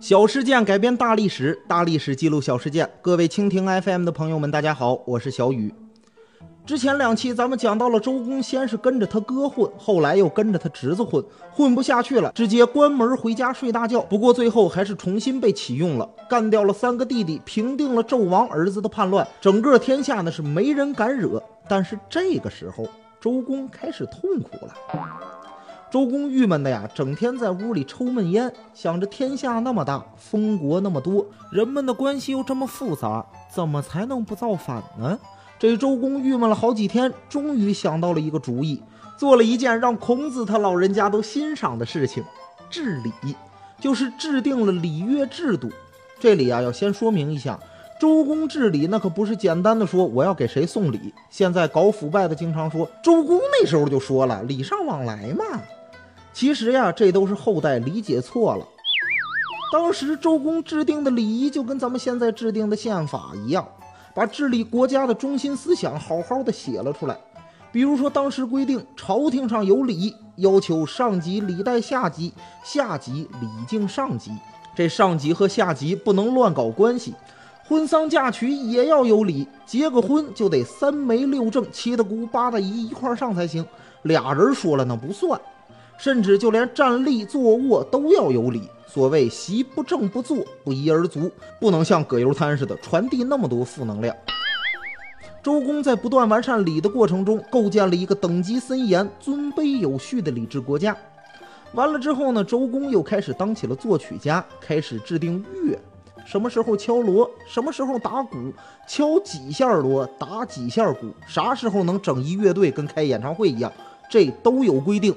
小事件改编大历史，大历史记录小事件。各位蜻蜓 FM 的朋友们，大家好，我是小雨。之前两期咱们讲到了周公，先是跟着他哥混，后来又跟着他侄子混，混不下去了，直接关门回家睡大觉。不过最后还是重新被启用了，干掉了三个弟弟，平定了纣王儿子的叛乱，整个天下呢是没人敢惹。但是这个时候，周公开始痛苦了。周公郁闷的呀，整天在屋里抽闷烟，想着天下那么大，封国那么多，人们的关系又这么复杂，怎么才能不造反呢？这周公郁闷了好几天，终于想到了一个主意，做了一件让孔子他老人家都欣赏的事情——治礼，就是制定了礼乐制度。这里啊，要先说明一下，周公治礼那可不是简单的说我要给谁送礼。现在搞腐败的经常说，周公那时候就说了，礼尚往来嘛。其实呀，这都是后代理解错了。当时周公制定的礼仪就跟咱们现在制定的宪法一样，把治理国家的中心思想好好的写了出来。比如说，当时规定朝廷上有礼，要求上级礼待下级，下级礼敬上级。这上级和下级不能乱搞关系，婚丧嫁娶也要有礼，结个婚就得三媒六证七大姑八大姨一块上才行，俩人说了那不算。甚至就连站立、坐卧都要有礼。所谓“席不正不坐，不一而足”，不能像葛优瘫似的传递那么多负能量。周公在不断完善礼的过程中，构建了一个等级森严、尊卑有序的礼制国家。完了之后呢，周公又开始当起了作曲家，开始制定乐，什么时候敲锣，什么时候打鼓，敲几下锣，打几下鼓，啥时候能整一乐队，跟开演唱会一样，这都有规定。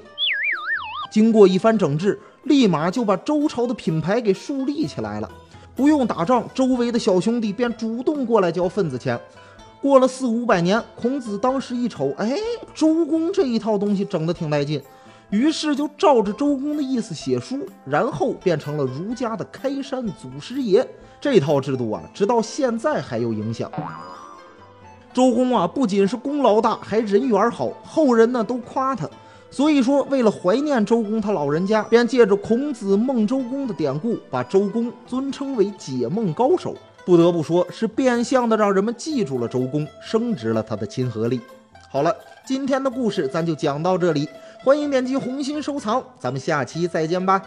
经过一番整治，立马就把周朝的品牌给树立起来了。不用打仗，周围的小兄弟便主动过来交份子钱。过了四五百年，孔子当时一瞅，哎，周公这一套东西整得挺带劲，于是就照着周公的意思写书，然后变成了儒家的开山祖师爷。这套制度啊，直到现在还有影响。周公啊，不仅是功劳大，还人缘好，后人呢都夸他。所以说，为了怀念周公他老人家，便借着孔子梦周公的典故，把周公尊称为解梦高手。不得不说，是变相的让人们记住了周公，升值了他的亲和力。好了，今天的故事咱就讲到这里，欢迎点击红心收藏，咱们下期再见吧。